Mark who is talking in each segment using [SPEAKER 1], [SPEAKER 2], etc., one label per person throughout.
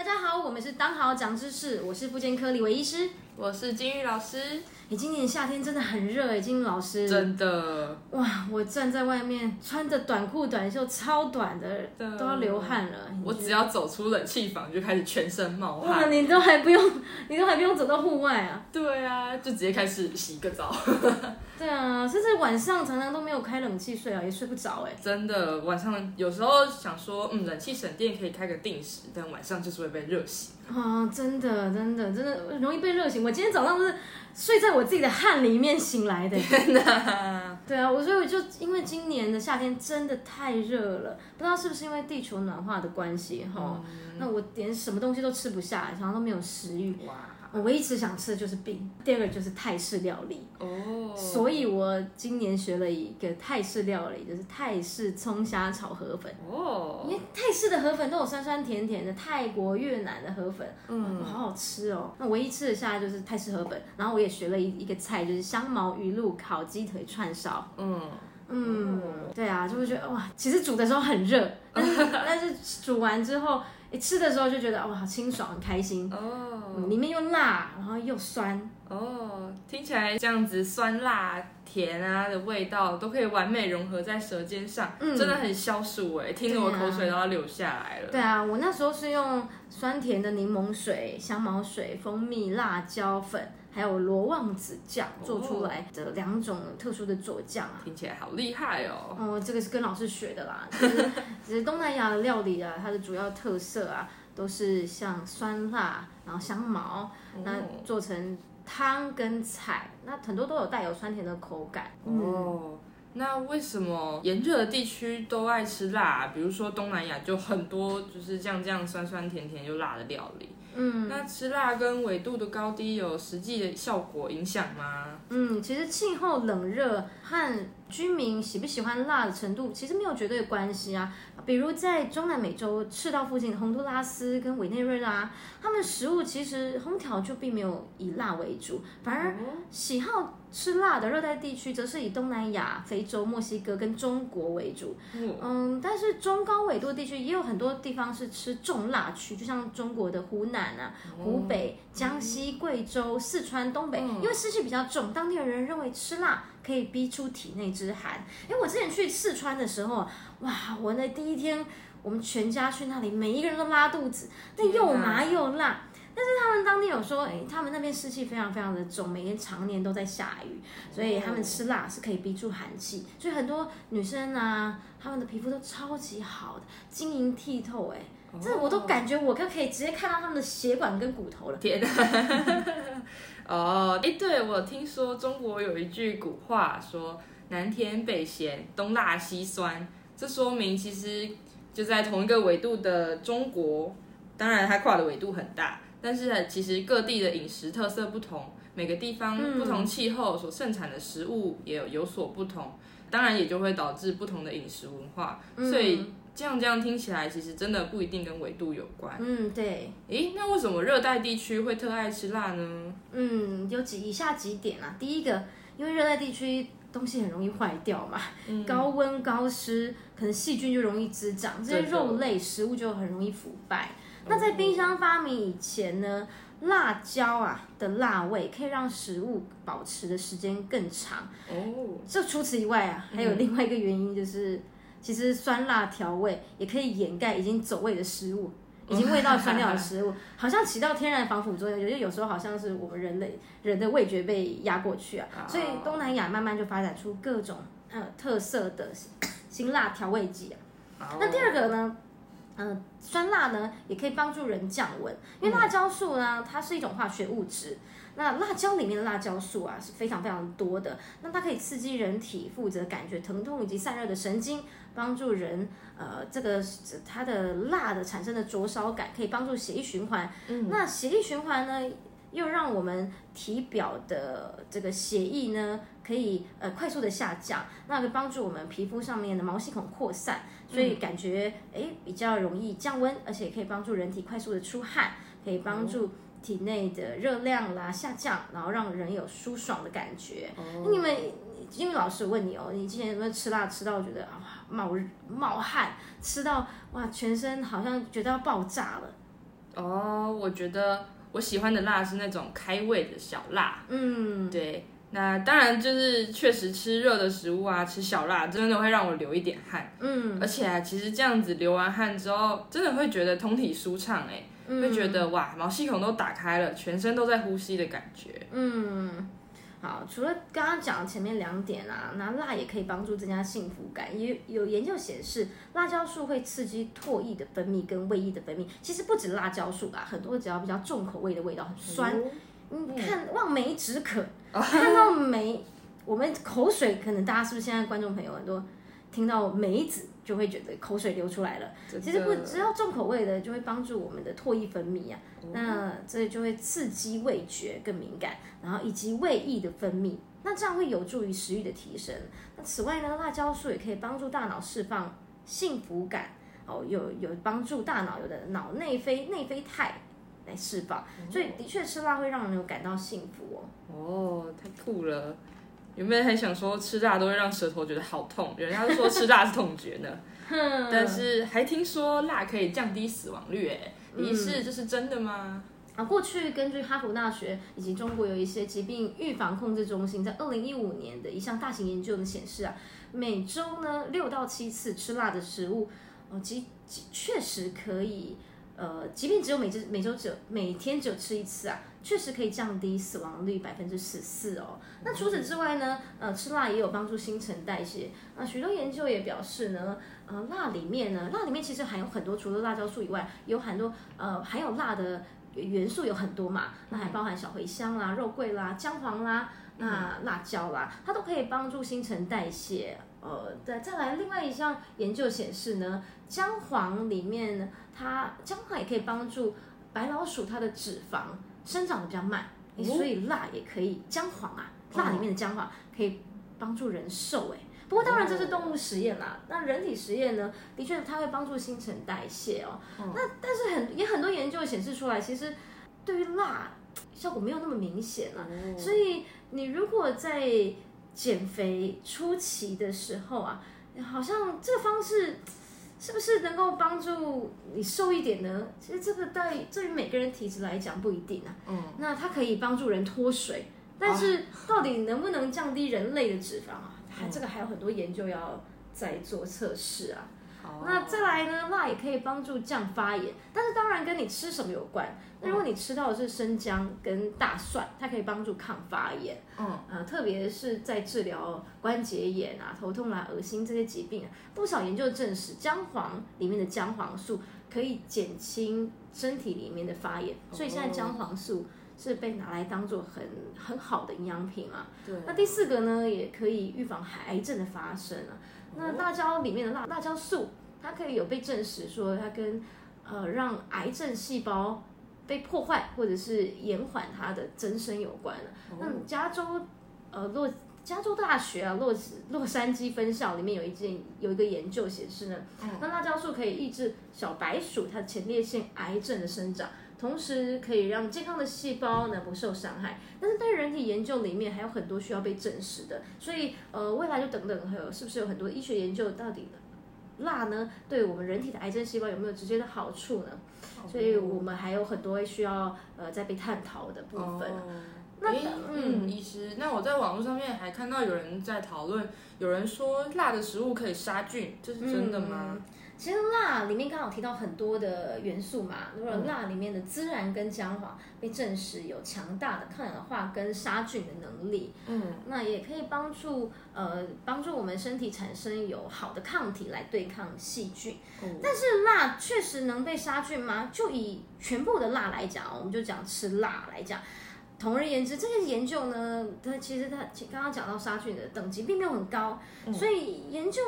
[SPEAKER 1] 大家好，我们是当好讲知识，我是妇健科李维医师。
[SPEAKER 2] 我是金玉老师，
[SPEAKER 1] 你今年夏天真的很热哎，金玉老师。
[SPEAKER 2] 真的，
[SPEAKER 1] 哇，我站在外面穿着短裤短袖超短的，都要流汗了。
[SPEAKER 2] 我只要走出冷气房就开始全身冒汗
[SPEAKER 1] 哇，
[SPEAKER 2] 汗。
[SPEAKER 1] 你都还不用，你都还不用走到户外啊。
[SPEAKER 2] 对啊，就直接开始洗个澡。
[SPEAKER 1] 对啊，甚至晚上常常都没有开冷气睡啊，也睡不着哎。
[SPEAKER 2] 真的，晚上有时候想说，嗯，冷气省电可以开个定时，但晚上就是会被热醒。
[SPEAKER 1] 啊，真的，真的，真的容易被热醒。我今天早上是睡在我自己的汗里面醒来的。
[SPEAKER 2] 天哪！
[SPEAKER 1] 对啊，我所以我就因为今年的夏天真的太热了，不知道是不是因为地球暖化的关系哈。那我连什么东西都吃不下，然后都没有食欲。
[SPEAKER 2] 哇，
[SPEAKER 1] 我唯一直想吃的就是饼，第二个就是泰式料理。
[SPEAKER 2] 哦，
[SPEAKER 1] 所以我今年学了一个泰式料理，就是泰式葱虾炒河粉。因
[SPEAKER 2] 哦，
[SPEAKER 1] 为泰式的河粉都有酸酸甜甜的，泰国、越南的河粉，
[SPEAKER 2] 嗯，
[SPEAKER 1] 好好吃哦。那唯一吃得下的就是泰式河粉，然后我也学了一一个菜，就是香茅鱼露烤鸡腿串烧。
[SPEAKER 2] 嗯，
[SPEAKER 1] 嗯，对啊，就会觉得哇，其实煮的时候很热，但是但是煮完之后，诶吃的时候就觉得哇，好清爽，很开心。
[SPEAKER 2] 哦，
[SPEAKER 1] 嗯，里面又辣，然后又酸，
[SPEAKER 2] 哦，听起来这样子酸辣甜啊的味道都可以完美融合在舌尖上，
[SPEAKER 1] 嗯
[SPEAKER 2] 真的很消暑哎，听得我口水都要流下来了。
[SPEAKER 1] 对啊，我那时候是用酸甜的柠檬水、香茅水、蜂蜜、辣椒粉，还有罗望子酱做出来的两种特殊的佐酱啊。
[SPEAKER 2] 听起来好厉害哦。
[SPEAKER 1] 哦，这个是跟老师学的啦。其实，其实东南亚的料理啊，它的主要特色啊，都是像酸辣，然后香茅，那
[SPEAKER 2] 哦
[SPEAKER 1] 做成汤跟菜，那很多都有带有酸甜的口感。嗯，
[SPEAKER 2] 哦，那为什么炎热的地区都爱吃辣？比如说东南亚就很多就是这样这样酸酸甜甜又辣的料理。
[SPEAKER 1] 嗯
[SPEAKER 2] 那吃辣跟纬度的高低有实际的效果影响吗？
[SPEAKER 1] 嗯，其实气候冷热和居民喜不喜欢辣的程度其实没有绝对的关系啊。比如在中南美洲赤道附近的洪都拉斯跟委内瑞拉，他们食物其实烹调就并没有以辣为主，反而喜好吃辣的热带地区则是以东南亚、非洲、墨西哥跟中国为主。
[SPEAKER 2] 哦
[SPEAKER 1] 嗯，但是中高纬度地区也有很多地方是吃重辣区，就像中国的湖南啊、湖北、江西、贵州、四川、东北，因为湿气比较重，当地的人认为吃辣可以逼出体内之寒。因为我之前去四川的时候，哇，我那第一天我们全家去那里，每一个人都拉肚子，那又麻又辣。但是他们当地有说，哎，他们那边湿气非常非常的重，每天常年都在下雨，所以他们吃辣是可以逼出寒气，所以很多女生啊，她们的皮肤都超级好的，晶莹剔透，哎，这我都感觉我都可以直接看到他们的血管跟骨头了。
[SPEAKER 2] 天哪！哦，哎，对，我听说中国有一句古话说“南甜北咸，东辣西酸”，这说明其实就在同一个纬度的中国，当然它跨的纬度很大，但是其实各地的饮食特色不同，每个地方不同气候所盛产的食物也有有所不同，当然也就会导致不同的饮食文化，所以这样这样听起来，其实真的不一定跟纬度有关。
[SPEAKER 1] 嗯，对，
[SPEAKER 2] 诶，那为什么热带地区会特爱吃辣呢？
[SPEAKER 1] 嗯，有几以下几点啊。第一个，因为热带地区东西很容易坏掉嘛，高温高湿，可能细菌就容易滋长，这些肉类食物就很容易腐败。那在冰箱发明以前呢，辣椒啊的辣味可以让食物保持的时间更长。
[SPEAKER 2] 哦，
[SPEAKER 1] 这除此以外啊，还有另外一个原因就是，其实酸辣调味也可以掩盖已经走味的食物。已经味道酸掉的食物，好像起到天然防腐作用，就有时候好像是我们人类人的味觉被压过去啊，所以东南亚慢慢就发展出各种呃特色的辛辣调味剂啊。那第二个呢，嗯、酸辣呢也可以帮助人降温，因为辣椒素呢它是一种化学物质，那辣椒里面的辣椒素啊是非常非常多的，那它可以刺激人体负责感觉疼痛以及散热的神经，帮助人呃这个它的辣的产生的灼烧感，可以帮助血液循环。嗯那血液循环呢？又让我们体表的这个血液呢，可以呃快速的下降，那可以帮助我们皮肤上面的毛细孔扩散，所以感觉诶比较容易降温，而且可以帮助人体快速的出汗，可以帮助体内的热量啦下降，然后让人有舒爽的感觉。那你们，金宇老师我问你哦，你之前有没有吃辣吃到觉得啊冒冒汗，吃到哇全身好像觉得要爆炸了？
[SPEAKER 2] 哦，我觉得我喜欢的辣是那种开胃的小辣。
[SPEAKER 1] 嗯，
[SPEAKER 2] 对，那当然就是确实吃热的食物啊，吃小辣真的会让我流一点汗。
[SPEAKER 1] 嗯，
[SPEAKER 2] 而且啊，其实这样子流完汗之后，真的会觉得通体舒畅哎、
[SPEAKER 1] 嗯
[SPEAKER 2] 会觉得哇，毛细孔都打开了，全身都在呼吸的感觉。
[SPEAKER 1] 嗯，好，除了刚刚讲的前面两点啊，那辣也可以帮助增加幸福感。也有研究显示，辣椒素会刺激唾液的分泌跟胃液的分泌。其实不止辣椒素啊，很多只要比较重口味的味道，很酸，
[SPEAKER 2] 哦
[SPEAKER 1] 你看望梅止渴，看到梅，我们口水可能大家是不是现在观众朋友很多听到梅子就会觉得口水流出来了。其实不只要重口味的，就会帮助我们的唾液分泌啊，那这就会刺激味觉更敏感，然后以及胃液的分泌，那这样会有助于食欲的提升。那此外呢，辣椒素也可以帮助大脑释放幸福感，哦，有有帮助大脑有的脑内啡内啡肽来释放，所以的确吃辣会让人有感到幸福哦。
[SPEAKER 2] 哦，太酷了！原本还想说吃辣都会让舌头觉得好痛，人家都说吃辣是痛觉呢。但是还听说辣可以降低死亡率，哎，疑似这是真的吗？
[SPEAKER 1] 啊，过去根据哈佛大学以及中国有一些疾病预防控制中心在二零一五年的一项大型研究的显示啊，每周呢六到七次吃辣的食物，哦，其其确实可以，呃，即便只有每周每周只有每天只有吃一次啊，确实可以降低死亡率百分之十四哦。那除此之外呢，呃，吃辣也有帮助新陈代谢。那许多研究也表示呢，呃，辣里面呢，辣里面其实含有很多，除了辣椒素以外，有很多呃含有辣的。元素有很多嘛，那还包含小茴香啦、肉桂啦、姜黄啦、那辣椒啦，它都可以帮助新陈代谢。呃，再再来另外一项研究显示呢，姜黄里面呢，它姜黄也可以帮助白老鼠它的脂肪生长的比较慢，诶所以辣也可以姜黄啊，辣里面的姜黄可以帮助人瘦哎。不过当然这是动物实验啦，那人体实验呢，的确它会帮助新陈代谢哦。那但是很也很多研究显示出来，其实对于辣效果没有那么明显啊。所以你如果在减肥初期的时候啊，好像这个方式是不是能够帮助你瘦一点呢？其实这个对对于每个人体质来讲不一定啊。
[SPEAKER 2] 嗯，
[SPEAKER 1] 那它可以帮助人脱水，但是到底能不能降低人类的脂肪啊？还这个还有很多研究要再做测试啊。
[SPEAKER 2] 好
[SPEAKER 1] 那再来呢，辣也可以帮助降发炎，但是当然跟你吃什么有关。那如果你吃到的是生姜跟大蒜，它可以帮助抗发炎，
[SPEAKER 2] 嗯，
[SPEAKER 1] 呃，特别是在治疗关节炎啊、头痛啦、恶心这些疾病啊，不少研究证实姜黄里面的姜黄素可以减轻身体里面的发炎，所以现在姜黄素是被拿来当做很很好的营养品啊。
[SPEAKER 2] 对，
[SPEAKER 1] 那第四个呢，也可以预防癌症的发生啊。那辣椒里面的辣辣椒素，它可以有被证实说它跟呃让癌症细胞被破坏或者是延缓它的增生有关的。那加州呃洛加州大学啊洛洛杉矶分校里面有一件有一个研究显示呢，那辣椒素可以抑制小白鼠它前列腺癌症的生长。同时可以让健康的细胞呢不受伤害，但是在人体研究里面还有很多需要被证实的，所以呃未来就等等还有是不是有很多医学研究到底辣呢对我们人体的癌症细胞有没有直接的好处呢？所以我们还有很多需要呃在被探讨的部分。
[SPEAKER 2] 哦
[SPEAKER 1] 那
[SPEAKER 2] 嗯，医师，那我在网络上面还看到有人在讨论，有人说辣的食物可以杀菌，这是真的吗？
[SPEAKER 1] 其实辣里面刚好提到很多的元素嘛，如果辣里面的孜然跟姜黄被证实有强大的抗氧化跟杀菌的能力，
[SPEAKER 2] 嗯，
[SPEAKER 1] 那也可以帮助呃帮助我们身体产生有好的抗体来对抗细菌。但是辣确实能被杀菌吗？就以全部的辣来讲，我们就讲吃辣来讲。同而言之，这些研究呢，它其实它刚刚讲到杀菌的等级并没有很高，所以研究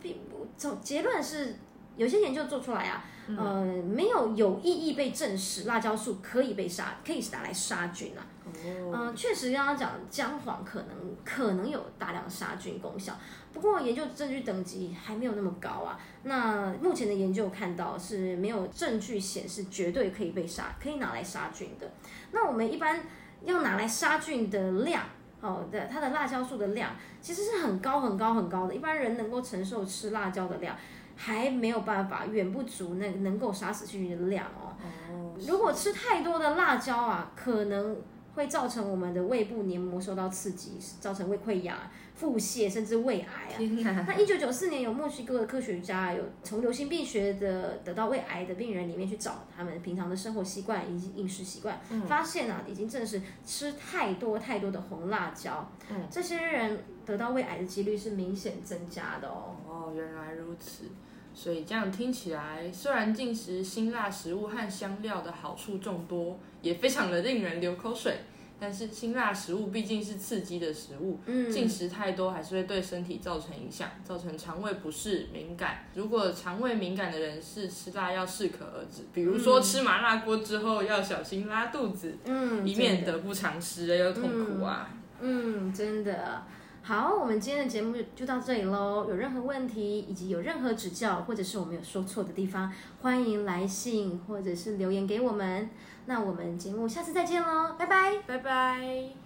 [SPEAKER 1] 并不总结论是有些研究做出来啊，呃，没有有意义被证实辣椒素可以被杀，可以拿来杀菌啊。嗯、确实刚刚讲姜黄可能可能有大量杀菌功效，不过研究证据等级还没有那么高啊。那目前的研究看到是没有证据显示绝对可以被杀，可以拿来杀菌的。那我们一般要拿来杀菌的量，哦的它的辣椒素的量其实是很高很高很高的，一般人能够承受吃辣椒的量，还没有办法，远不足那能够杀死细菌的量哦。
[SPEAKER 2] 哦，
[SPEAKER 1] 如果吃太多的辣椒啊，可能会造成我们的胃部黏膜受到刺激，造成胃溃疡、腹泻甚至胃癌啊。那一九九四年，有墨西哥的科学家有从流行病学的得到胃癌的病人里面去找他们平常的生活习惯以及饮食习惯，发现啊，已经证实吃太多太多的红辣椒，
[SPEAKER 2] 嗯
[SPEAKER 1] 这些人得到胃癌的几率是明显增加的哦。
[SPEAKER 2] 哦，原来如此。所以这样听起来，虽然进食辛辣食物和香料的好处众多，也非常的令人流口水，但是辛辣食物毕竟是刺激的食物，
[SPEAKER 1] 嗯，
[SPEAKER 2] 进食太多还是会对身体造成影响，造成肠胃不适、敏感。如果肠胃敏感的人士吃辣要适可而止，比如说吃麻辣锅之后要小心拉肚子，
[SPEAKER 1] 嗯，
[SPEAKER 2] 以免得不偿失而又痛苦啊。
[SPEAKER 1] 嗯，真的。好，我们今天的节目就到这里喽。有任何问题以及有任何指教，或者是我们有说错的地方，欢迎来信或者是留言给我们。那我们节目下次再见喽，拜拜。
[SPEAKER 2] 拜拜。